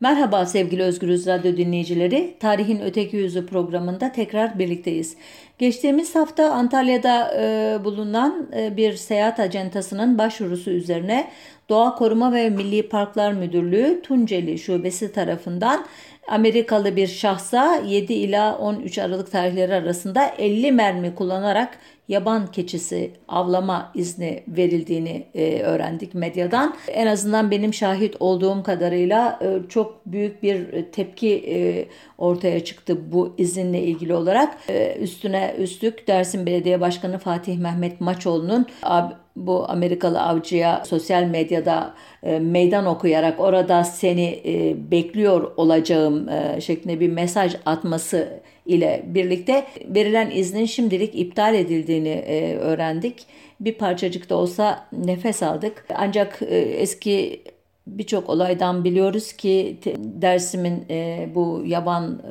Merhaba sevgili Özgürüz Radyo dinleyicileri. Tarihin Öteki Yüzü programında tekrar birlikteyiz. Geçtiğimiz hafta Antalya'da e, bulunan e, bir seyahat acentasının başvurusu üzerine Doğa Koruma ve Milli Parklar Müdürlüğü Tunceli Şubesi tarafından Amerikalı bir şahsa 7 ila 13 Aralık tarihleri arasında 50 mermi kullanarak yaban keçisi avlama izni verildiğini e, öğrendik medyadan. En azından benim şahit olduğum kadarıyla e, çok büyük bir tepki e, ortaya çıktı bu izinle ilgili olarak. E, üstüne üstlük Dersim Belediye Başkanı Fatih Mehmet Maçoğlu'nun bu Amerikalı avcıya sosyal medyada e, meydan okuyarak orada seni e, bekliyor olacağım e, şeklinde bir mesaj atması ile birlikte verilen iznin şimdilik iptal edildiğini e, öğrendik. Bir parçacık da olsa nefes aldık. Ancak e, eski birçok olaydan biliyoruz ki Dersim'in e, bu yaban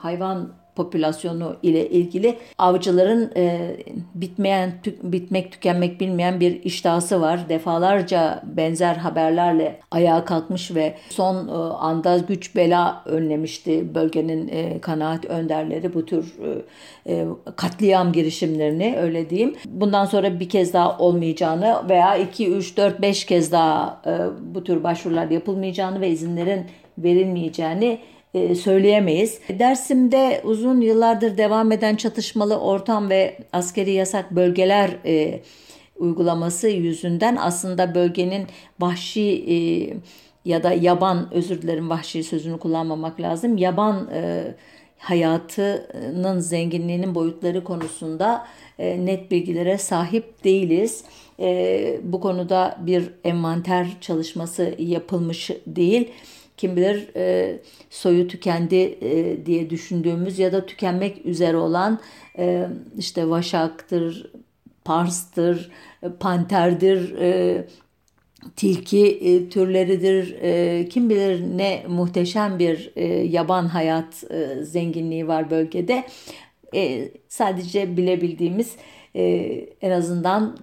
hayvan popülasyonu ile ilgili avcıların e, bitmeyen tük, bitmek tükenmek bilmeyen bir iştahı var. Defalarca benzer haberlerle ayağa kalkmış ve son e, anda güç bela önlemişti bölgenin e, kanaat önderleri bu tür e, e, katliam girişimlerini öyle diyeyim. Bundan sonra bir kez daha olmayacağını veya 2 3 4 5 kez daha e, bu tür başvurular yapılmayacağını ve izinlerin verilmeyeceğini söyleyemeyiz. Dersim'de uzun yıllardır devam eden çatışmalı ortam ve askeri yasak bölgeler e, uygulaması yüzünden aslında bölgenin vahşi e, ya da yaban özür dilerim vahşi sözünü kullanmamak lazım. Yaban e, hayatının zenginliğinin boyutları konusunda e, net bilgilere sahip değiliz. E, bu konuda bir envanter çalışması yapılmış değil kim bilir e, soyu tükendi e, diye düşündüğümüz ya da tükenmek üzere olan e, işte vaşaktır, parstır, e, panterdir, e, tilki e, türleridir. E, kim bilir ne muhteşem bir e, yaban hayat e, zenginliği var bölgede. E, sadece bilebildiğimiz e, en azından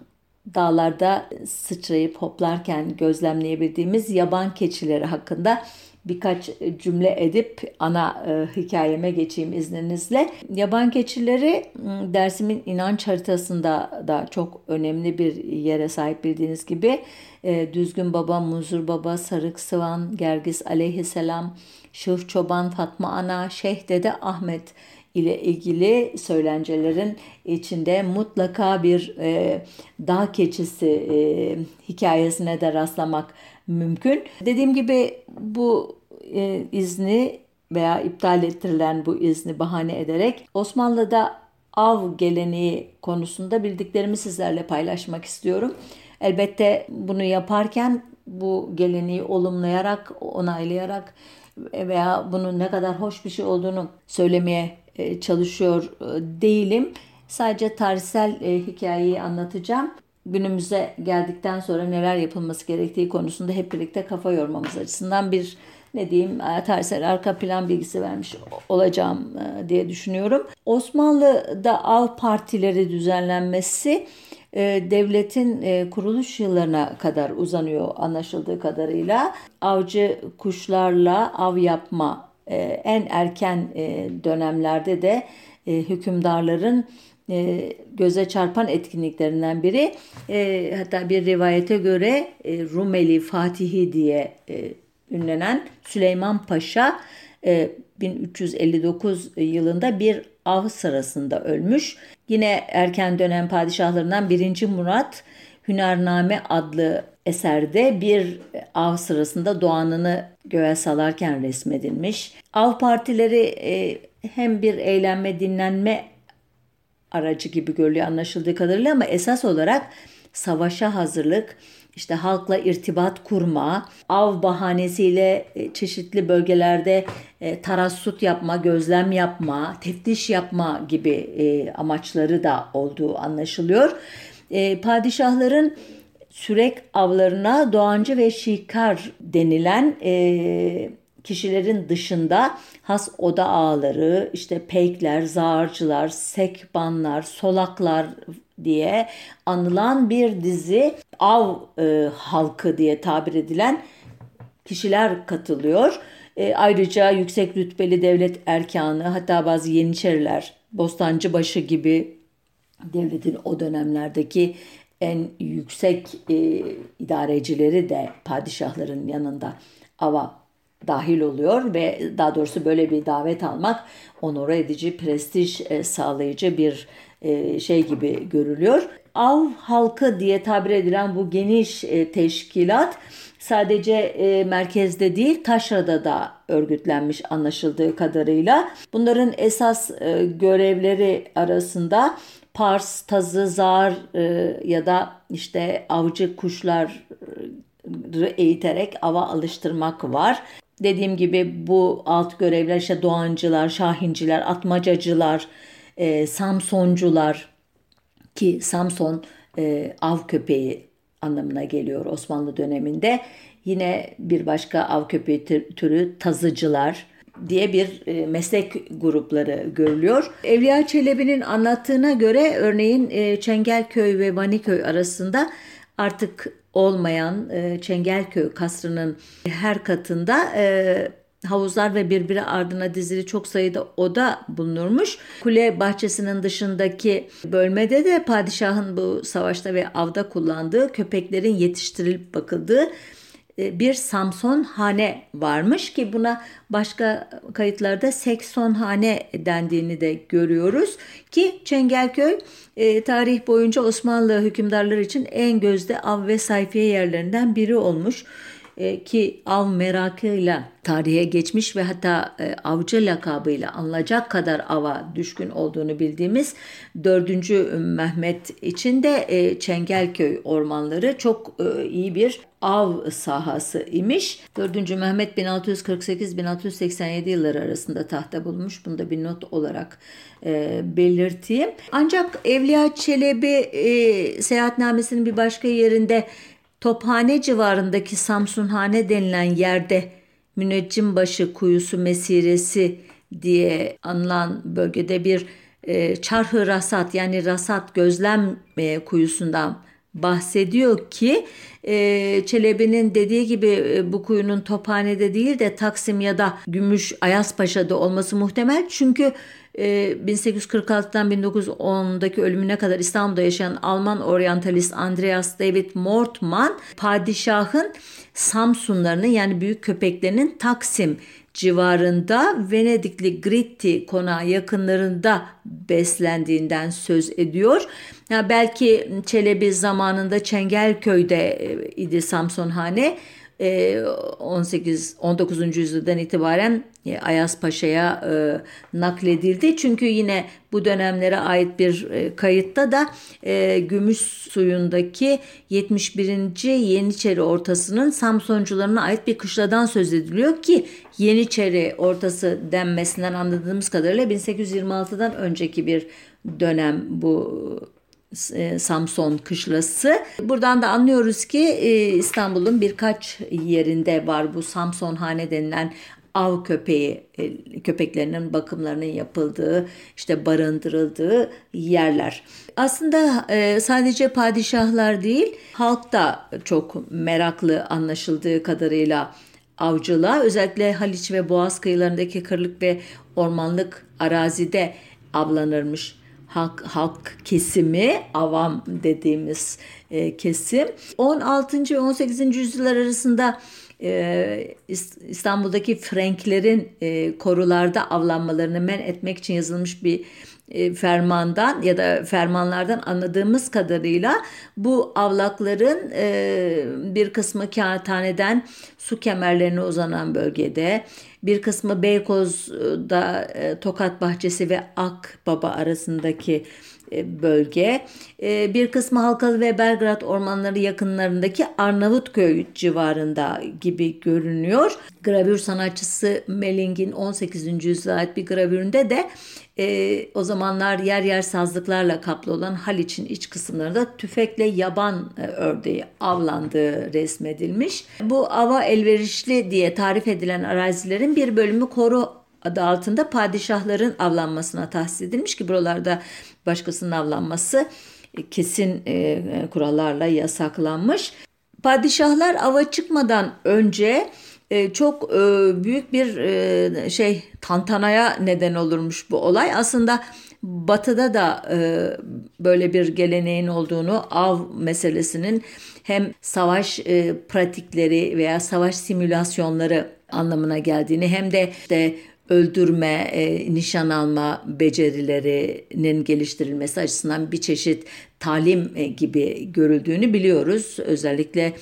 dağlarda sıçrayıp hoplarken gözlemleyebildiğimiz yaban keçileri hakkında birkaç cümle edip ana e, hikayeme geçeyim izninizle. Yaban keçileri dersimin inanç haritasında da çok önemli bir yere sahip bildiğiniz gibi. E, Düzgün Baba, Muzur Baba, Sarık Sıvan, Gergis Aleyhisselam, Şıh Çoban, Fatma Ana, Şeyh Dede Ahmet ile ilgili söylencelerin içinde mutlaka bir e, dağ keçisi e, hikayesine de rastlamak mümkün. Dediğim gibi bu e, izni veya iptal ettirilen bu izni bahane ederek Osmanlı'da av geleneği konusunda bildiklerimi sizlerle paylaşmak istiyorum. Elbette bunu yaparken bu geleneği olumlayarak, onaylayarak veya bunun ne kadar hoş bir şey olduğunu söylemeye çalışıyor e, değilim. Sadece tarihsel e, hikayeyi anlatacağım. Günümüze geldikten sonra neler yapılması gerektiği konusunda hep birlikte kafa yormamız açısından bir ne diyeyim tarihsel arka plan bilgisi vermiş olacağım diye düşünüyorum. Osmanlı'da av partileri düzenlenmesi devletin kuruluş yıllarına kadar uzanıyor anlaşıldığı kadarıyla. Avcı kuşlarla av yapma e, en erken e, dönemlerde de e, hükümdarların göze çarpan etkinliklerinden biri. hatta bir rivayete göre Rumeli Fatihi diye ünlenen Süleyman Paşa 1359 yılında bir av sırasında ölmüş. Yine erken dönem padişahlarından 1. Murat Hünername adlı eserde bir av sırasında doğanını göğe salarken resmedilmiş. Av partileri e, hem bir eğlenme dinlenme aracı gibi görülüyor anlaşıldığı kadarıyla ama esas olarak savaşa hazırlık, işte halkla irtibat kurma, av bahanesiyle e, çeşitli bölgelerde e, tarassut yapma, gözlem yapma, teftiş yapma gibi amaçları da olduğu anlaşılıyor. Padişahların sürek avlarına doğancı ve şikar denilen e, kişilerin dışında has oda ağları, işte peykler, zağırcılar, sekbanlar, solaklar diye anılan bir dizi av e, halkı diye tabir edilen kişiler katılıyor. E, ayrıca yüksek rütbeli devlet erkanı hatta bazı yeniçeriler, Bostancıbaşı gibi devletin o dönemlerdeki en yüksek e, idarecileri de padişahların yanında ava dahil oluyor ve daha doğrusu böyle bir davet almak onore edici, prestij e, sağlayıcı bir e, şey gibi görülüyor. Av halkı diye tabir edilen bu geniş e, teşkilat sadece e, merkezde değil taşrada da örgütlenmiş anlaşıldığı kadarıyla. Bunların esas e, görevleri arasında pars, tazı, zar e, ya da işte avcı kuşlar eğiterek ava alıştırmak var. Dediğim gibi bu alt görevler işte doğancılar, şahinciler, atmacacılar, e, samsoncular ki Samson e, av köpeği anlamına geliyor Osmanlı döneminde. Yine bir başka av köpeği türü tazıcılar diye bir e, meslek grupları görülüyor. Evliya Çelebi'nin anlattığına göre örneğin e, Çengelköy ve Vaniköy arasında artık olmayan e, Çengelköy kasrının her katında havuzlar ve birbiri ardına dizili çok sayıda oda bulunurmuş. Kule bahçesinin dışındaki bölmede de padişahın bu savaşta ve avda kullandığı köpeklerin yetiştirilip bakıldığı bir Samson hane varmış ki buna başka kayıtlarda sekson hane dendiğini de görüyoruz ki Çengelköy e, tarih boyunca Osmanlı hükümdarları için en gözde av ve sayfiye yerlerinden biri olmuş. E, ki av merakıyla tarihe geçmiş ve hatta e, avcı lakabıyla anılacak kadar ava düşkün olduğunu bildiğimiz 4. Mehmet için de e, Çengelköy ormanları çok iyi bir av sahası imiş. 4. Mehmet 1648-1687 yılları arasında tahta bulmuş. Bunu da bir not olarak e, belirteyim. Ancak Evliya Çelebi e, seyahatnamesinin bir başka yerinde Tophane civarındaki Samsunhane denilen yerde Müneccimbaşı kuyusu mesiresi diye anılan bölgede bir e, çarhı rasat yani rasat gözlem e, kuyusundan bahsediyor ki e, Çelebi'nin dediği gibi e, bu kuyunun Tophane'de değil de Taksim ya da Gümüş Ayaspaşa'da olması muhtemel. Çünkü 1846'dan 1910'daki ölümüne kadar İstanbul'da yaşayan Alman oryantalist Andreas David Mortman padişahın Samsunlarını yani büyük köpeklerinin Taksim civarında Venedikli Gritti konağı yakınlarında beslendiğinden söz ediyor. Ya belki Çelebi zamanında Çengelköy'de e, idi Samsonhane. 18 e, 19. yüzyıldan itibaren e, Ayas Paşa'ya e, nakledildi. Çünkü yine bu dönemlere ait bir e, kayıtta da Gümüş suyundaki 71. Yeniçeri ortasının Samsoncularına ait bir kışladan söz ediliyor ki Yeniçeri ortası denmesinden anladığımız kadarıyla 1826'dan önceki bir dönem bu e, Samson kışlası. Buradan da anlıyoruz ki e, İstanbul'un birkaç yerinde var bu Samson hane denilen av köpeği e, köpeklerinin bakımlarının yapıldığı işte barındırıldığı yerler. Aslında sadece padişahlar değil halk da çok meraklı anlaşıldığı kadarıyla avcılığa özellikle Haliç ve Boğaz kıyılarındaki kırlık ve ormanlık arazide avlanırmış halk, halk kesimi, avam dediğimiz e, kesim. 16. ve 18. yüzyıllar arasında e, İstanbul'daki Franklerin e, korularda avlanmalarını men etmek için yazılmış bir e, fermandan ya da fermanlardan anladığımız kadarıyla bu avlakların e, bir kısmı kağıthaneden su kemerlerine uzanan bölgede bir kısmı Beykoz'da e, Tokat Bahçesi ve Akbaba arasındaki bölge. E, bir kısmı Halkalı ve Belgrad ormanları yakınlarındaki Arnavutköy civarında gibi görünüyor. Gravür sanatçısı Melling'in 18. yüzyıla ait bir gravüründe de e, o zamanlar yer yer sazlıklarla kaplı olan Haliç'in iç kısımlarında tüfekle yaban e, ördeği avlandığı resmedilmiş. Bu ava elverişli diye tarif edilen arazilerin bir bölümü koru adı altında padişahların avlanmasına tahsis edilmiş ki buralarda başkasının avlanması e, kesin e, kurallarla yasaklanmış. Padişahlar ava çıkmadan önce e, çok e, büyük bir e, şey tantanaya neden olurmuş bu olay. Aslında Batı'da da e, böyle bir geleneğin olduğunu, av meselesinin hem savaş e, pratikleri veya savaş simülasyonları anlamına geldiğini hem de işte öldürme, e, nişan alma becerilerinin geliştirilmesi açısından bir çeşit talim e, gibi görüldüğünü biliyoruz. Özellikle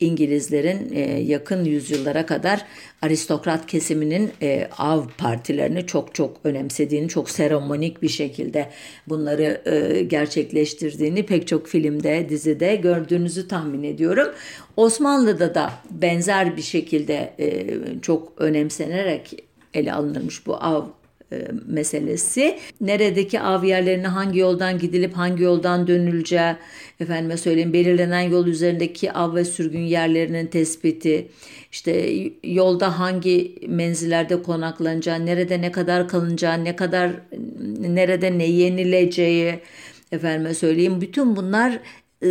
İngilizlerin e, yakın yüzyıllara kadar aristokrat kesiminin e, av partilerini çok çok önemsediğini, çok seremonik bir şekilde bunları e, gerçekleştirdiğini pek çok filmde, dizide gördüğünüzü tahmin ediyorum. Osmanlı'da da benzer bir şekilde çok önemsenerek ele alınırmış bu av e, meselesi. Neredeki av yerlerine hangi yoldan gidilip hangi yoldan dönüleceği, efendime söyleyeyim belirlenen yol üzerindeki av ve sürgün yerlerinin tespiti, işte yolda hangi menzillerde konaklanacağı, nerede ne kadar kalınacağı, ne kadar nerede ne yenileceği, efendime söyleyeyim bütün bunlar e,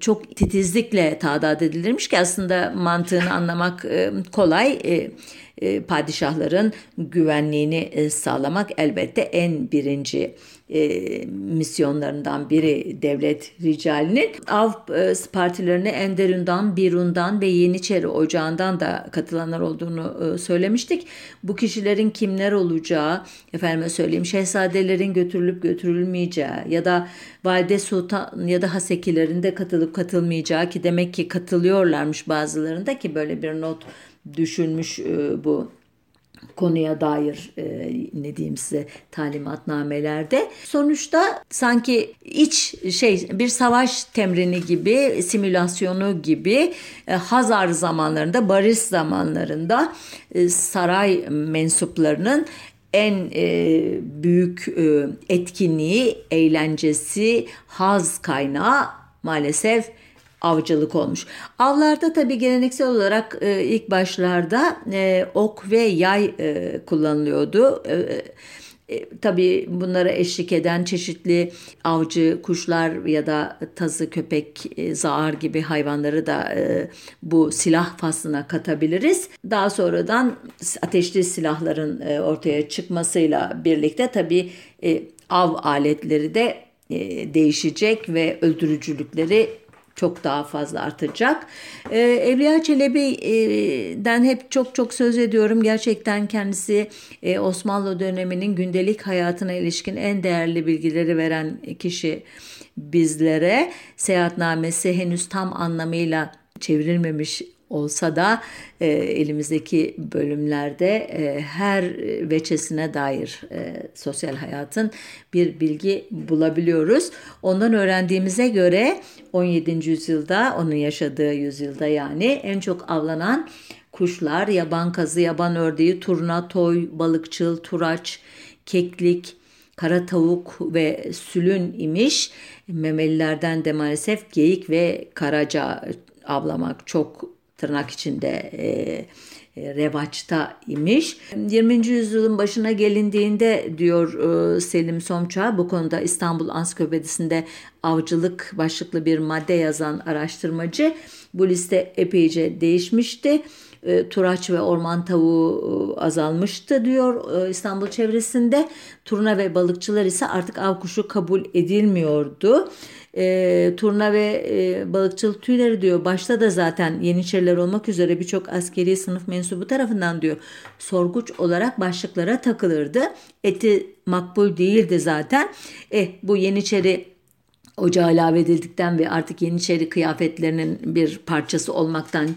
çok titizlikle tadat edilirmiş ki aslında mantığını anlamak e, kolay. E, padişahların güvenliğini e, sağlamak elbette en birinci e, misyonlarından biri devlet ricalinin. Av partilerine Enderun'dan, Birun'dan ve Yeniçeri Ocağı'ndan da katılanlar olduğunu söylemiştik. Bu kişilerin kimler olacağı, efendime söyleyeyim şehzadelerin götürülüp götürülmeyeceği ya da Valide Sultan ya da Hasekilerin de katılıp katılmayacağı ki demek ki katılıyorlarmış bazılarında ki böyle bir not düşünmüş e, bu konuya dair e, ne diyeyim size talimatnamelerde. Sonuçta sanki iç şey bir savaş temrini gibi, simülasyonu gibi e, Hazar zamanlarında, Barış zamanlarında saray mensuplarının en e, büyük e, etkinliği, eğlencesi, haz kaynağı maalesef avcılık olmuş. Avlarda tabii geleneksel olarak e, ilk başlarda e, ok ve yay e, kullanılıyordu. E, e, tabii bunlara eşlik eden çeşitli avcı kuşlar ya da tazı, köpek, e, zağar gibi hayvanları da e, bu silah faslına katabiliriz. Daha sonradan ateşli silahların ortaya çıkmasıyla birlikte tabii av aletleri de değişecek ve öldürücülükleri çok daha fazla artacak. Ee, Evliya Çelebi'den hep çok çok söz ediyorum. Gerçekten kendisi e, Osmanlı döneminin gündelik hayatına ilişkin en değerli bilgileri veren kişi bizlere. Seyahatnamesi henüz tam anlamıyla çevrilmemiş olsa da e, elimizdeki bölümlerde e, her veçesine dair e, sosyal hayatın bir bilgi bulabiliyoruz. Ondan öğrendiğimize göre 17. yüzyılda onun yaşadığı yüzyılda yani en çok avlanan kuşlar yaban kazı, yaban ördeği, turna, toy, balıkçıl, turaç, keklik, kara tavuk ve sülün imiş. Memelilerden de maalesef geyik ve karaca avlamak çok tırnak içinde e, e, revaçta imiş. 20. yüzyılın başına gelindiğinde diyor e, Selim Somça bu konuda İstanbul Ansiklopedisinde avcılık başlıklı bir madde yazan araştırmacı bu liste epeyce değişmişti. E, turaç ve orman tavuğu e, azalmıştı diyor e, İstanbul çevresinde. Turna ve balıkçılar ise artık av kuşu kabul edilmiyordu e, turna ve e, balıkçılık tüyleri diyor. Başta da zaten Yeniçeriler olmak üzere birçok askeri sınıf mensubu tarafından diyor sorguç olarak başlıklara takılırdı. Eti makbul değildi zaten. E, bu Yeniçeri ocağa ilave edildikten ve artık Yeniçeri kıyafetlerinin bir parçası olmaktan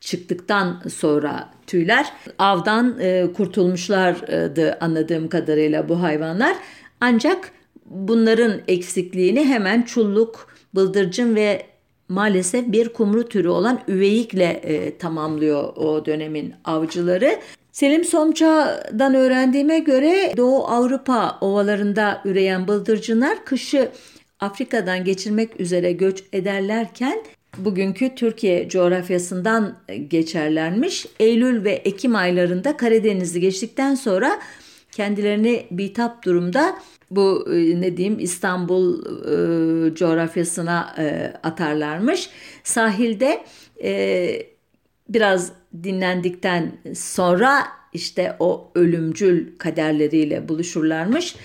çıktıktan sonra tüyler avdan e, kurtulmuşlardı anladığım kadarıyla bu hayvanlar. Ancak bunların eksikliğini hemen çulluk, bıldırcın ve maalesef bir kumru türü olan üveyikle e, tamamlıyor o dönemin avcıları. Selim Somça'dan öğrendiğime göre Doğu Avrupa ovalarında üreyen bıldırcınlar kışı Afrika'dan geçirmek üzere göç ederlerken bugünkü Türkiye coğrafyasından geçerlermiş. Eylül ve Ekim aylarında Karadeniz'i geçtikten sonra kendilerini bitap durumda bu e, ne diyeyim İstanbul e, coğrafyasına e, atarlarmış. Sahilde e, biraz dinlendikten sonra işte o ölümcül kaderleriyle buluşurlarmış.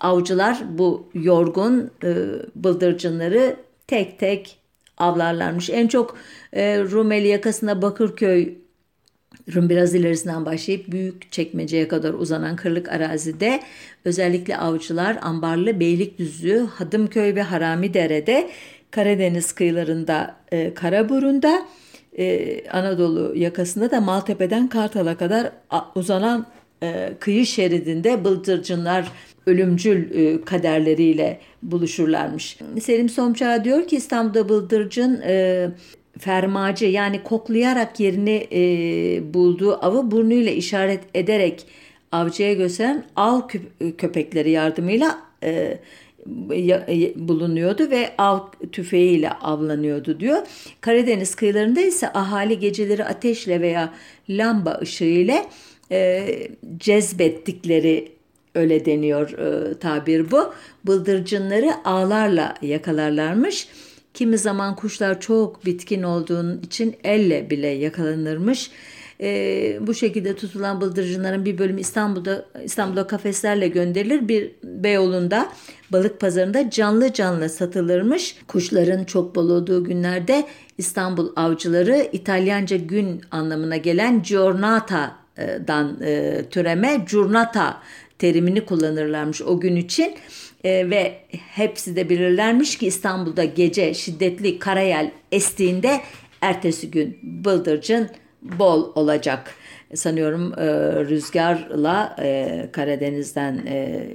Avcılar bu yorgun e, bıldırcınları tek tek avlarlarmış. En çok e, Rumeli yakasında Bakırköy Rum biraz ilerisinden başlayıp büyük çekmeceye kadar uzanan kırlık arazide özellikle avcılar Ambarlı, Beylikdüzü, Hadımköy ve Haramidere'de Karadeniz kıyılarında e, Karaburun'da e, Anadolu yakasında da Maltepe'den Kartal'a kadar uzanan e, kıyı şeridinde bıldırcınlar ölümcül e, kaderleriyle buluşurlarmış. Selim Somçağ diyor ki İstanbul'da bıldırcın e, fermacı yani koklayarak yerini e, bulduğu avı burnuyla işaret ederek avcıya gösteren av köpekleri yardımıyla e, bulunuyordu ve av tüfeğiyle avlanıyordu diyor. Karadeniz kıyılarında ise ahali geceleri ateşle veya lamba ışığı ile e, cezbettikleri öyle deniyor e, tabir bu. Bıldırcınları ağlarla yakalarlarmış. Kimi zaman kuşlar çok bitkin olduğun için elle bile yakalanırmış. E, bu şekilde tutulan bıldırcınların bir bölümü İstanbul'da İstanbul'a kafeslerle gönderilir. Bir Beyoğlu'nda balık pazarında canlı canlı satılırmış. Kuşların çok bol olduğu günlerde İstanbul avcıları İtalyanca gün anlamına gelen giornata'dan e, türeme giornata terimini kullanırlarmış o gün için. E, ve hepsi de bilirlermiş ki İstanbul'da gece şiddetli karayel estiğinde ertesi gün bıldırcın bol olacak. Sanıyorum e, rüzgarla e, Karadeniz'den e,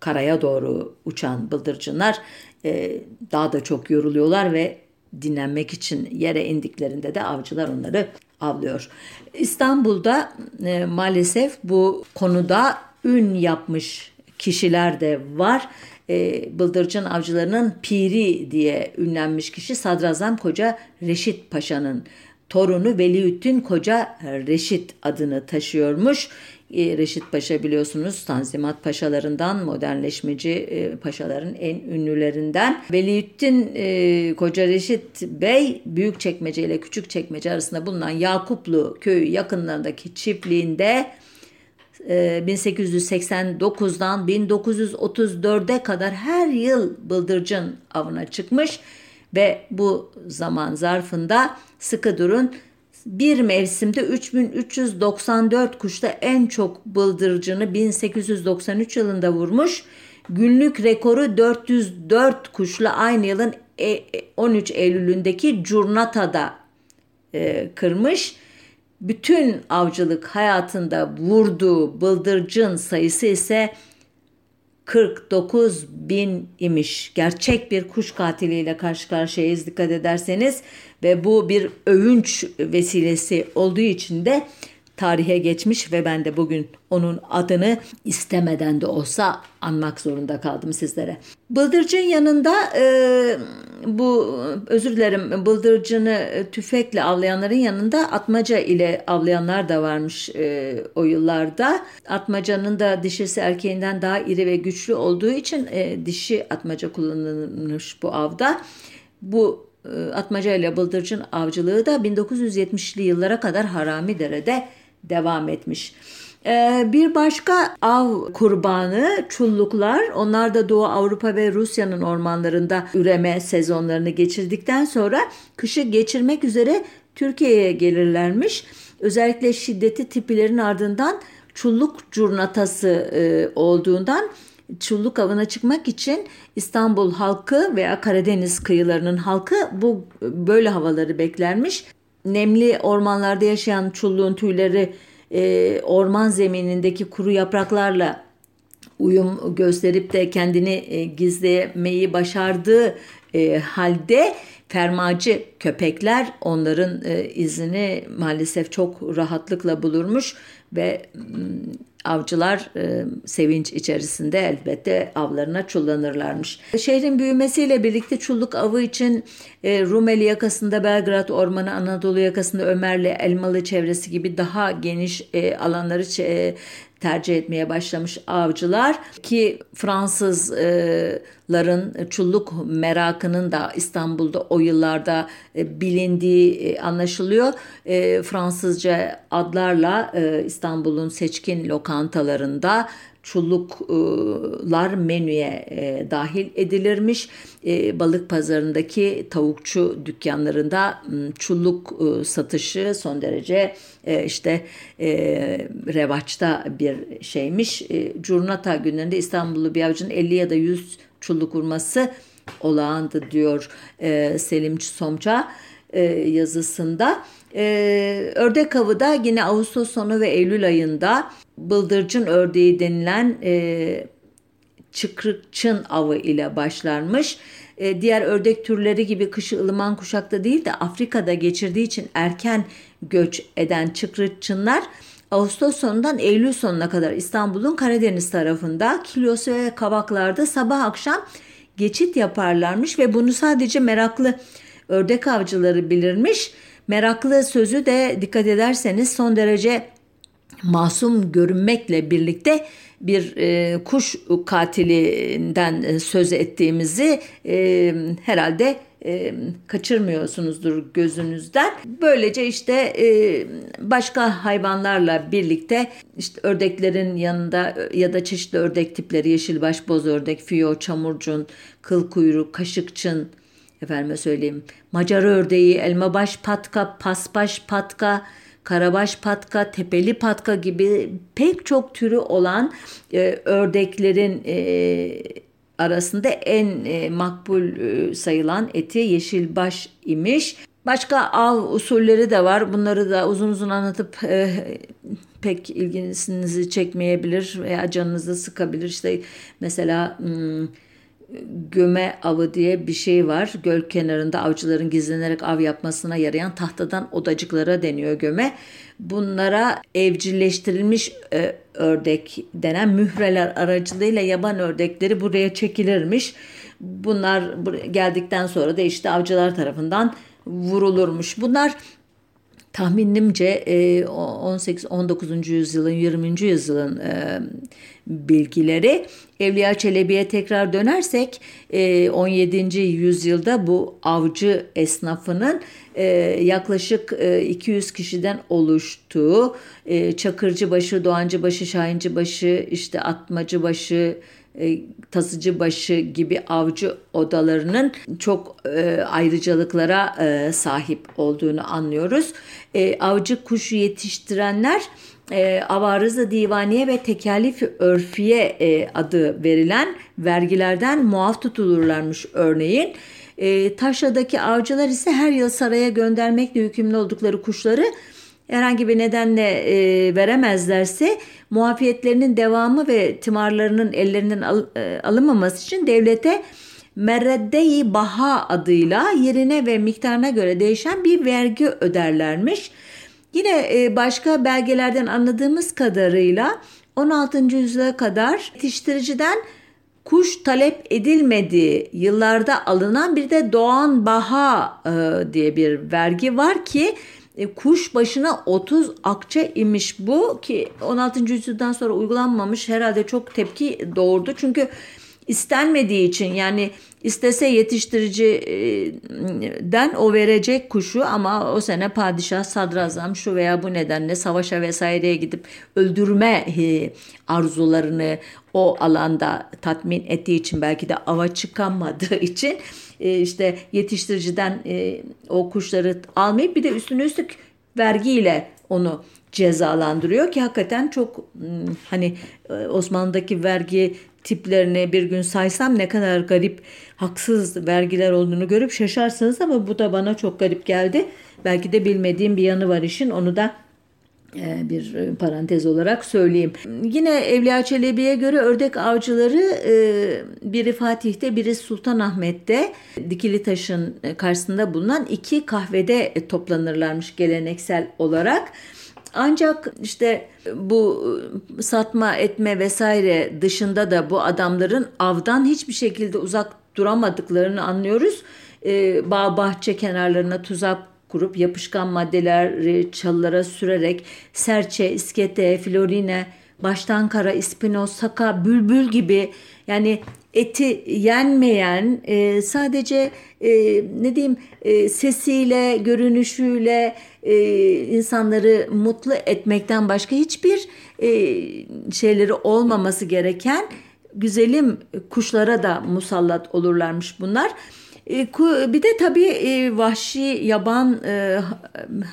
karaya doğru uçan bıldırcınlar e, daha da çok yoruluyorlar ve dinlenmek için yere indiklerinde de avcılar onları avlıyor. İstanbul'da e, maalesef bu konuda ün yapmış kişiler de var. E, bıldırcın avcılarının piri diye ünlenmiş kişi Sadrazam Koca Reşit Paşa'nın torunu Veliüddin Koca Reşit adını taşıyormuş. E, Reşit Paşa biliyorsunuz Tanzimat Paşalarından, modernleşmeci e, paşaların en ünlülerinden. Veliüddin e, Koca Reşit Bey Büyükçekmece ile Küçükçekmece arasında bulunan Yakuplu köyü yakınlarındaki çiftliğinde 1889'dan 1934'e kadar her yıl bıldırcın avına çıkmış ve bu zaman zarfında sıkı durun bir mevsimde 3394 kuşta en çok bıldırcını 1893 yılında vurmuş. Günlük rekoru 404 kuşla aynı yılın 13 e, Eylül'ündeki Curnata'da e, kırmış. Bütün avcılık hayatında vurduğu bıldırcın sayısı ise 49 bin imiş. Gerçek bir kuş katiliyle karşı karşıyayız dikkat ederseniz ve bu bir övünç vesilesi olduğu için de tarihe geçmiş ve ben de bugün onun adını istemeden de olsa anmak zorunda kaldım sizlere. Bıldırcın yanında e, bu özür dilerim bıldırcını tüfekle avlayanların yanında atmaca ile avlayanlar da varmış e, o yıllarda. Atmacanın da dişisi erkeğinden daha iri ve güçlü olduğu için e, dişi atmaca kullanılmış bu avda. Bu e, atmaca ile bıldırcın avcılığı da 1970'li yıllara kadar Harami Dere'de devam etmiş. Ee, bir başka av kurbanı çulluklar. Onlar da Doğu Avrupa ve Rusya'nın ormanlarında üreme sezonlarını geçirdikten sonra kışı geçirmek üzere Türkiye'ye gelirlermiş. Özellikle şiddeti tipilerin ardından çulluk curnatası e, olduğundan çulluk avına çıkmak için İstanbul halkı veya Karadeniz kıyılarının halkı bu böyle havaları beklermiş nemli ormanlarda yaşayan çulluğun tüyleri e, orman zeminindeki kuru yapraklarla uyum gösterip de kendini e, gizlemeyi başardığı e, halde fermacı köpekler onların e, izini maalesef çok rahatlıkla bulurmuş ve avcılar e, sevinç içerisinde elbette avlarına çullanırlarmış. Şehrin büyümesiyle birlikte çulluk avı için e, Rumeli yakasında Belgrad Ormanı, Anadolu yakasında Ömerli, Elmalı çevresi gibi daha geniş e, alanları e, tercih etmeye başlamış avcılar ki Fransızların çulluk merakının da İstanbul'da o yıllarda e, bilindiği e, anlaşılıyor. E, Fransızca adlarla İstanbul'un seçkin lokantalarında çulluklar menüye e, dahil edilirmiş. E, balık pazarındaki tavukçu dükkanlarında çulluk e, satışı son derece e, işte revaçta bir şeymiş. Curnata günlerinde İstanbullu bir avcının 50 ya da 100 çulluk vurması olağandı diyor Selim Somça yazısında. Ördek avı da yine Ağustos sonu ve Eylül ayında bıldırcın ördeği denilen e, çıkrıkçın avı ile başlarmış. E, diğer ördek türleri gibi kışı ılıman kuşakta değil de Afrika'da geçirdiği için erken göç eden çıkrıkçınlar Ağustos sonundan Eylül sonuna kadar İstanbul'un Karadeniz tarafında Kilyos ve Kavaklar'da sabah akşam geçit yaparlarmış ve bunu sadece meraklı ördek avcıları bilirmiş. Meraklı sözü de dikkat ederseniz son derece masum görünmekle birlikte bir e, kuş katilinden e, söz ettiğimizi e, herhalde e, kaçırmıyorsunuzdur gözünüzden. Böylece işte e, başka hayvanlarla birlikte işte ördeklerin yanında ya da çeşitli ördek tipleri yeşilbaş, boz ördek, fiyo, çamurcun, kıl kuyruk, kaşıkçın, efendime söyleyeyim Macar ördeği, elmabaş patka, pasbaş patka, karabaş patka, tepeli patka gibi pek çok türü olan e, ördeklerin e, arasında en e, makbul e, sayılan eti yeşilbaş imiş. Başka av usulleri de var. Bunları da uzun uzun anlatıp e, pek ilginizi çekmeyebilir veya canınızı sıkabilir. İşte mesela hmm, göme avı diye bir şey var. Göl kenarında avcıların gizlenerek av yapmasına yarayan tahtadan odacıklara deniyor göme. Bunlara evcilleştirilmiş e, ördek denen mühreler aracılığıyla yaban ördekleri buraya çekilirmiş. Bunlar geldikten sonra da işte avcılar tarafından vurulurmuş. Bunlar tahminimce 18-19. E, yüzyılın 20. yüzyılın e, bilgileri. Evliya Çelebi'ye tekrar dönersek 17. E, yüzyılda bu avcı esnafının yaklaşık 200 kişiden oluştuğu Çakırcıbaşı, Doğancıbaşı, Şahincibaşı, işte Atmacıbaşı, e, tasıcı başı gibi avcı odalarının çok e, ayrıcalıklara e, sahip olduğunu anlıyoruz. E, avcı kuşu yetiştirenler e, avarızı divaniye ve tekalif örfiye e, adı verilen vergilerden muaf tutulurlarmış örneğin. E, Taşra'daki avcılar ise her yıl saraya göndermekle yükümlü oldukları kuşları herhangi bir nedenle e, veremezlerse muafiyetlerinin devamı ve timarlarının ellerinden al, e, alınmaması için devlete merredde baha adıyla yerine ve miktarına göre değişen bir vergi öderlermiş. Yine e, başka belgelerden anladığımız kadarıyla 16. yüzyıla kadar yetiştiriciden kuş talep edilmediği yıllarda alınan bir de doğan baha e, diye bir vergi var ki e, kuş başına 30 akçe imiş bu ki 16. yüzyıldan sonra uygulanmamış herhalde çok tepki doğurdu. Çünkü istenmediği için yani istese yetiştiriciden o verecek kuşu ama o sene padişah sadrazam şu veya bu nedenle savaşa vesaireye gidip öldürme e, arzularını o alanda tatmin ettiği için belki de ava çıkamadığı için e, işte yetiştiriciden e, o kuşları almayıp bir de üstüne üstlük vergiyle onu cezalandırıyor ki hakikaten çok hmm, hani e, Osmanlı'daki vergi tiplerini bir gün saysam ne kadar garip haksız vergiler olduğunu görüp şaşarsınız ama bu da bana çok garip geldi. Belki de bilmediğim bir yanı var işin onu da bir e, parantez olarak söyleyeyim. Yine Evliya Çelebi'ye göre ördek avcıları e, biri Fatih'te biri Sultanahmet'te Dikili Taş'ın karşısında bulunan iki kahvede toplanırlarmış geleneksel olarak. Ancak işte bu satma etme vesaire dışında da bu adamların avdan hiçbir şekilde uzak duramadıklarını anlıyoruz. Bağ bahçe kenarlarına tuzak kurup yapışkan maddeleri çalılara sürerek serçe, iskete, florine, baştan kara, ispinoz, saka, bülbül gibi yani eti yenmeyen e, sadece e, ne diyeyim e, sesiyle, görünüşüyle e, insanları mutlu etmekten başka hiçbir e, şeyleri olmaması gereken güzelim kuşlara da musallat olurlarmış bunlar. E, bir de tabii e, vahşi yaban e,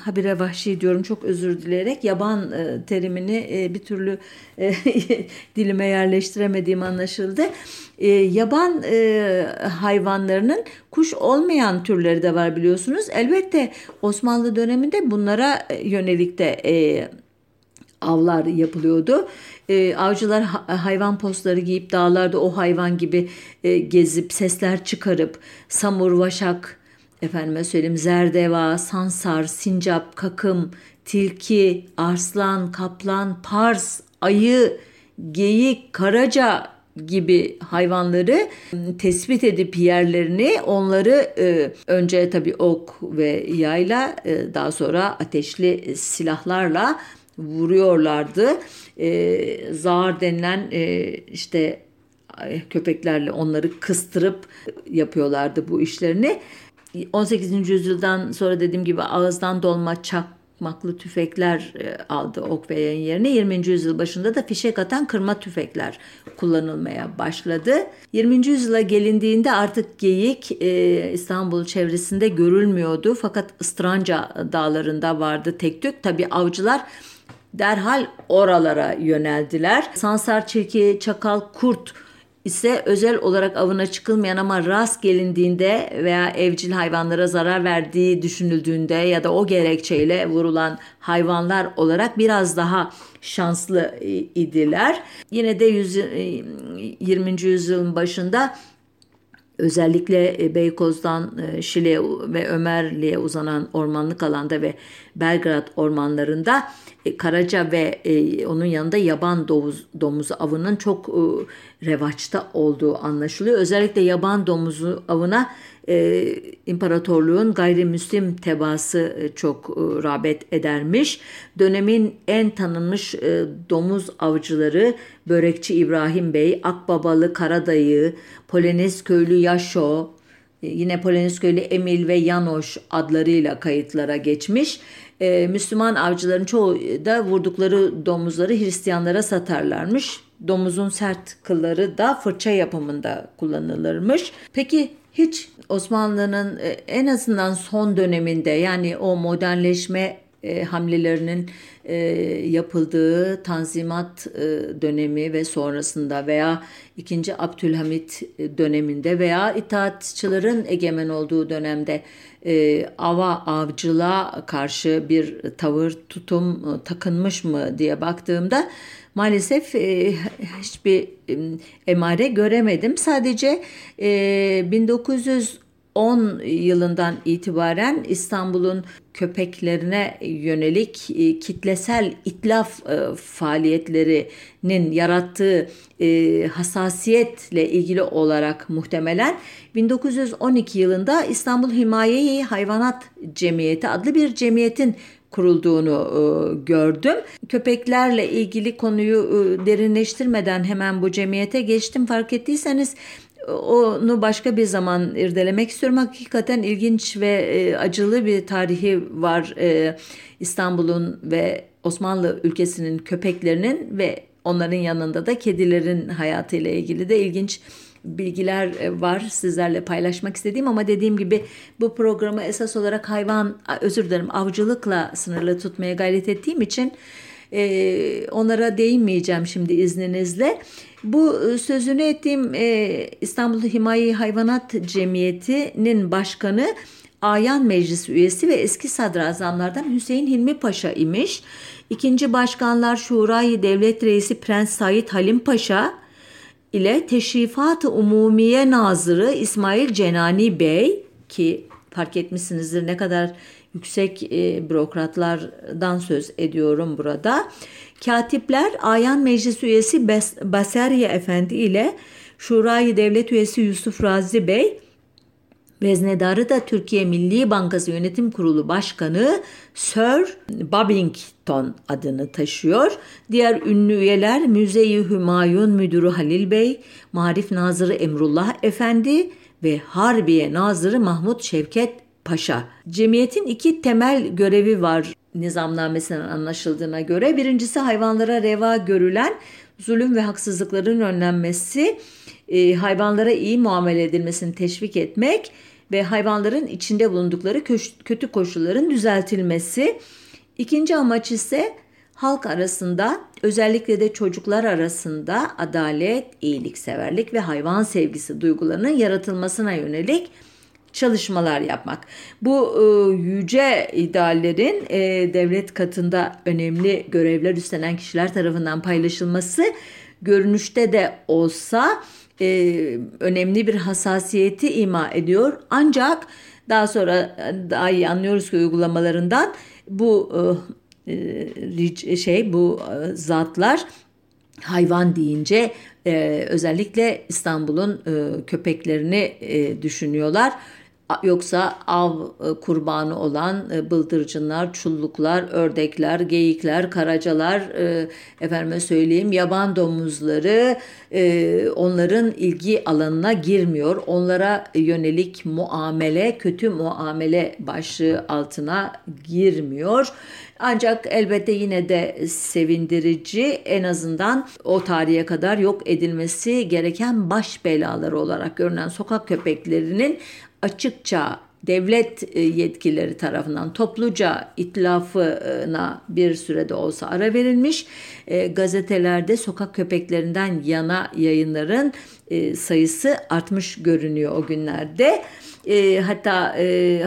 habire vahşi diyorum çok özür dileyerek yaban terimini bir türlü dilime yerleştiremediğim anlaşıldı. Yaban hayvanlarının kuş olmayan türleri de var biliyorsunuz. Elbette Osmanlı döneminde bunlara yönelik de avlar yapılıyordu. E, avcılar hayvan postları giyip dağlarda o hayvan gibi e, gezip sesler çıkarıp samur, vaşak, efendime söyleyeyim zerdeva, sansar, sincap, kakım, tilki, arslan, kaplan, pars, ayı, geyik, karaca gibi hayvanları tespit edip yerlerini onları e, önce tabii ok ve yayla e, daha sonra ateşli silahlarla vuruyorlardı. E, zar denilen e, işte köpeklerle onları kıstırıp yapıyorlardı bu işlerini. 18. yüzyıldan sonra dediğim gibi ağızdan dolma çakmaklı tüfekler e, aldı ok ve yayın yerine. 20. yüzyıl başında da fişek atan kırma tüfekler kullanılmaya başladı. 20. yüzyıla gelindiğinde artık geyik e, İstanbul çevresinde görülmüyordu. Fakat Istranca dağlarında vardı tek tük. Tabi avcılar derhal oralara yöneldiler. Sansar, çirki, çakal, kurt ise özel olarak avına çıkılmayan ama rast gelindiğinde veya evcil hayvanlara zarar verdiği düşünüldüğünde ya da o gerekçeyle vurulan hayvanlar olarak biraz daha şanslı idiler. Yine de 20. yüzyılın başında özellikle e, Beykoz'dan e, Şile ve Ömerli'ye uzanan ormanlık alanda ve Belgrad ormanlarında e, Karaca ve onun yanında yaban domuz, domuzu avının çok revaçta olduğu anlaşılıyor. Özellikle yaban domuzu avına e, imparatorluğun gayrimüslim tebaası e, çok e, rağbet edermiş. Dönemin en tanınmış e, domuz avcıları Börekçi İbrahim Bey, Akbabalı Karadayı, Polonez köylü Yaşo, e, yine Polonez köylü Emil ve Yanoş adlarıyla kayıtlara geçmiş. Ee, Müslüman avcıların çoğu da vurdukları domuzları Hristiyanlara satarlarmış. Domuzun sert kılları da fırça yapımında kullanılırmış. Peki hiç Osmanlı'nın e, en azından son döneminde yani o modernleşme e, hamlelerinin e, yapıldığı Tanzimat dönemi ve sonrasında veya 2. Abdülhamit döneminde veya itaatçıların egemen olduğu dönemde ava avcılığa karşı bir tavır tutum takınmış mı diye baktığımda maalesef e, hiçbir emare göremedim. Sadece e, 1910 yılından itibaren İstanbul'un köpeklerine yönelik e, kitlesel itlaf e, faaliyetlerinin yarattığı e, hassasiyetle ilgili olarak muhtemelen 1912 yılında İstanbul Himaye Hayvanat Cemiyeti adlı bir cemiyetin kurulduğunu e, gördüm. Köpeklerle ilgili konuyu e, derinleştirmeden hemen bu cemiyete geçtim. Fark ettiyseniz onu başka bir zaman irdelemek istiyorum. Hakikaten ilginç ve e, acılı bir tarihi var İstanbul'un ve Osmanlı ülkesinin köpeklerinin ve onların yanında da kedilerin hayatıyla ilgili de ilginç bilgiler e, var sizlerle paylaşmak istediğim ama dediğim gibi bu programı esas olarak hayvan özür dilerim avcılıkla sınırlı tutmaya gayret ettiğim için e, onlara değinmeyeceğim şimdi izninizle. Bu e, sözünü ettiğim İstanbul Himayi Hayvanat Cemiyeti'nin başkanı Ayan Meclisi üyesi ve eski sadrazamlardan Hüseyin Hilmi Paşa imiş. İkinci başkanlar Şurayı Devlet Reisi Prens Said Halim Paşa, ile Teşrifat-ı Umumiye Nazırı İsmail Cenani Bey ki fark etmişsinizdir ne kadar yüksek e, bürokratlardan söz ediyorum burada. Katipler Ayan Meclis üyesi Bas Baseriye Efendi ile Şurayı Devlet üyesi Yusuf Razi Bey Veznedarı da Türkiye Milli Bankası Yönetim Kurulu Başkanı Sir Babington adını taşıyor. Diğer ünlü üyeler Müzeyi Hümayun Müdürü Halil Bey, Marif Nazırı Emrullah Efendi ve Harbiye Nazırı Mahmut Şevket Paşa. Cemiyetin iki temel görevi var nizamnamesinden anlaşıldığına göre. Birincisi hayvanlara reva görülen zulüm ve haksızlıkların önlenmesi, e, hayvanlara iyi muamele edilmesini teşvik etmek ve hayvanların içinde bulundukları kötü koşulların düzeltilmesi. İkinci amaç ise halk arasında özellikle de çocuklar arasında adalet, iyilikseverlik ve hayvan sevgisi duygularının yaratılmasına yönelik çalışmalar yapmak. Bu e, yüce ideallerin e, devlet katında önemli görevler üstlenen kişiler tarafından paylaşılması görünüşte de olsa e, önemli bir hassasiyeti ima ediyor. Ancak daha sonra daha iyi anlıyoruz ki uygulamalarından bu e, şey bu e, zatlar hayvan deyince e, özellikle İstanbul'un e, köpeklerini e, düşünüyorlar yoksa av e, kurbanı olan e, bıldırcınlar, çulluklar, ördekler, geyikler, karacalar, e, efendime söyleyeyim yaban domuzları onların ilgi alanına girmiyor. Onlara yönelik muamele, kötü muamele başlığı altına girmiyor. Ancak elbette yine de sevindirici en azından o tarihe kadar yok edilmesi gereken baş belaları olarak görünen sokak köpeklerinin açıkça devlet e, yetkilileri tarafından topluca itlafına bir sürede olsa ara verilmiş. E, gazetelerde sokak köpeklerinden yana yayınların e, sayısı artmış görünüyor o günlerde. Hatta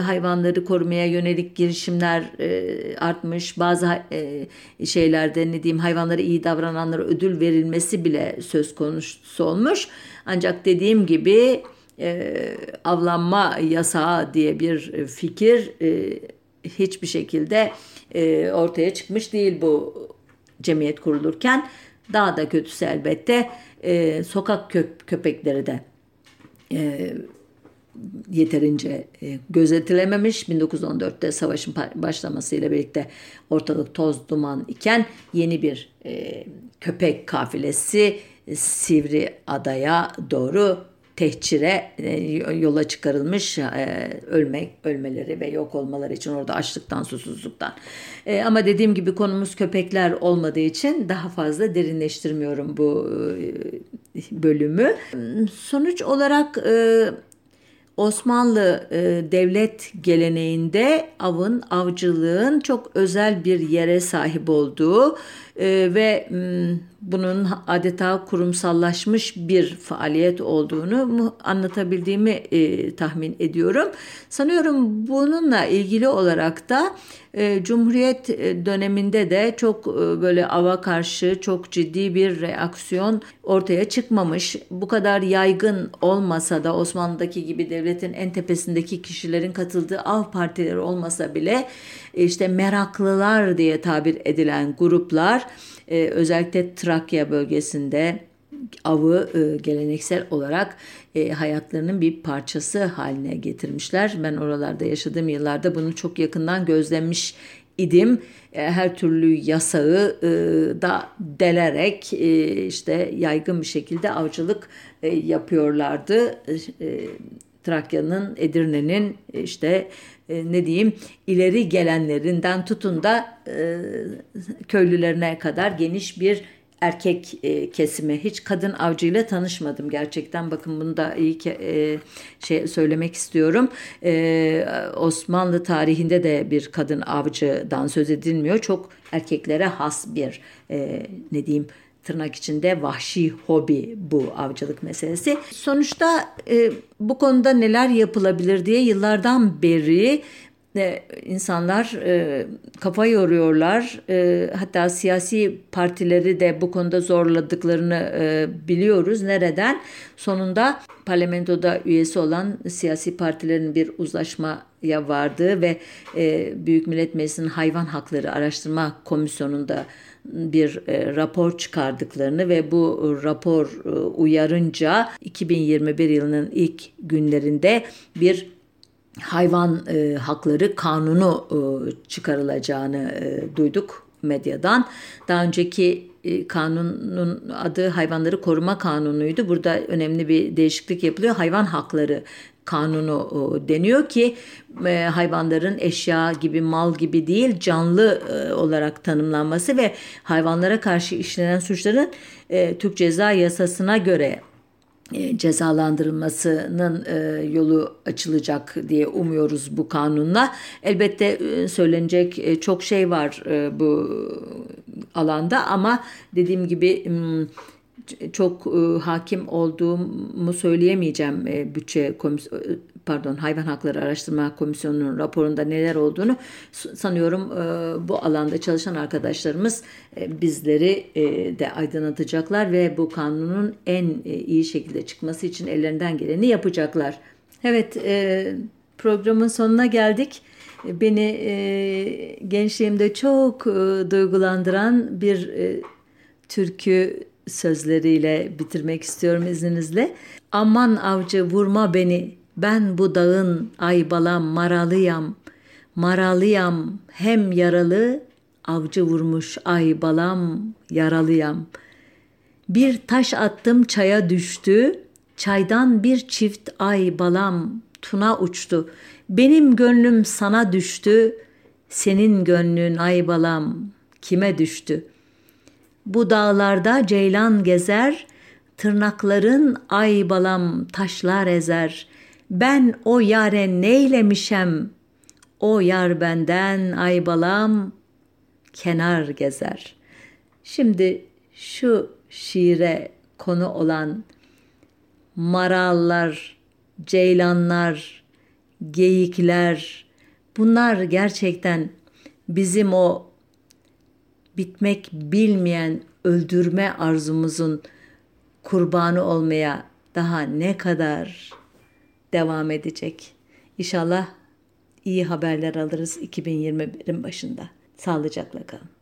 hayvanları korumaya yönelik girişimler artmış. Bazı şeylerde ne diyeyim hayvanlara iyi davrananlara ödül verilmesi bile söz konusu olmuş. Ancak dediğim gibi e, avlanma yasağı diye bir fikir e, hiçbir şekilde e, ortaya çıkmış değil bu cemiyet kurulurken. Daha da kötüsü elbette e, sokak kö köpekleri de e, yeterince e, gözetilememiş. 1914'te savaşın başlamasıyla birlikte ortalık toz duman iken yeni bir e, köpek kafilesi Sivri Adaya doğru tehcire e, yola çıkarılmış e, ölmek ölmeleri ve yok olmaları için orada açlıktan susuzluktan. E, ama dediğim gibi konumuz köpekler olmadığı için daha fazla derinleştirmiyorum bu bölümü. Sonuç olarak Osmanlı devlet geleneğinde avın, avcılığın çok özel bir yere sahip olduğu ve bunun adeta kurumsallaşmış bir faaliyet olduğunu anlatabildiğimi e, tahmin ediyorum. Sanıyorum bununla ilgili olarak da e, Cumhuriyet e, döneminde de çok e, böyle ava karşı çok ciddi bir reaksiyon ortaya çıkmamış. Bu kadar yaygın olmasa da Osmanlı'daki gibi devletin en tepesindeki kişilerin katıldığı av partileri olmasa bile işte meraklılar diye tabir edilen gruplar e, özellikle Trakya bölgesinde avı e, geleneksel olarak e, hayatlarının bir parçası haline getirmişler. Ben oralarda yaşadığım yıllarda bunu çok yakından gözlemiş idim. E, her türlü yasağı e, da delerek e, işte yaygın bir şekilde avcılık e, yapıyorlardı. E, Trakya'nın, Edirne'nin işte e, ne diyeyim ileri gelenlerinden tutun da e, köylülerine kadar geniş bir erkek e, kesimi. Hiç kadın avcıyla tanışmadım gerçekten. Bakın bunu da iyi ki e, şey söylemek istiyorum. E, Osmanlı tarihinde de bir kadın avcıdan söz edilmiyor. Çok erkeklere has bir e, ne diyeyim tırnak içinde vahşi hobi bu avcılık meselesi. Sonuçta e, bu konuda neler yapılabilir diye yıllardan beri e, insanlar e, kafa yoruyorlar. E, hatta siyasi partileri de bu konuda zorladıklarını e, biliyoruz. Nereden? Sonunda parlamentoda üyesi olan siyasi partilerin bir uzlaşmaya vardığı ve e, Büyük Millet Meclisi'nin Hayvan Hakları Araştırma Komisyonu'nda bir e, rapor çıkardıklarını ve bu rapor e, uyarınca 2021 yılının ilk günlerinde bir hayvan e, hakları kanunu e, çıkarılacağını e, duyduk medyadan. Daha önceki e, kanunun adı hayvanları koruma kanunuydu. Burada önemli bir değişiklik yapılıyor. Hayvan hakları kanunu deniyor ki e, hayvanların eşya gibi mal gibi değil canlı e, olarak tanımlanması ve hayvanlara karşı işlenen suçların Türk Ceza Yasası'na göre cezalandırılmasının yolu açılacak diye umuyoruz bu kanunla. Elbette söylenecek çok şey var bu alanda ama dediğim gibi çok e, hakim olduğumu söyleyemeyeceğim e, bütçe komis pardon hayvan hakları araştırma komisyonunun raporunda neler olduğunu sanıyorum e, bu alanda çalışan arkadaşlarımız e, bizleri e, de aydınlatacaklar ve bu kanunun en e, iyi şekilde çıkması için ellerinden geleni yapacaklar. Evet e, programın sonuna geldik beni e, gençliğimde çok e, duygulandıran bir e, türkü sözleriyle bitirmek istiyorum izninizle. Aman avcı vurma beni, ben bu dağın ay balam maralıyam. Maralıyam hem yaralı, avcı vurmuş ay balam yaralıyam. Bir taş attım çaya düştü, çaydan bir çift ay balam tuna uçtu. Benim gönlüm sana düştü, senin gönlün ay balam kime düştü?'' Bu dağlarda ceylan gezer, tırnakların ay balam taşlar ezer. Ben o yare neylemişem, o yar benden ay balam kenar gezer. Şimdi şu şiire konu olan marallar, ceylanlar, geyikler bunlar gerçekten bizim o bitmek bilmeyen öldürme arzumuzun kurbanı olmaya daha ne kadar devam edecek? İnşallah iyi haberler alırız 2021'in başında. Sağlıcakla kalın.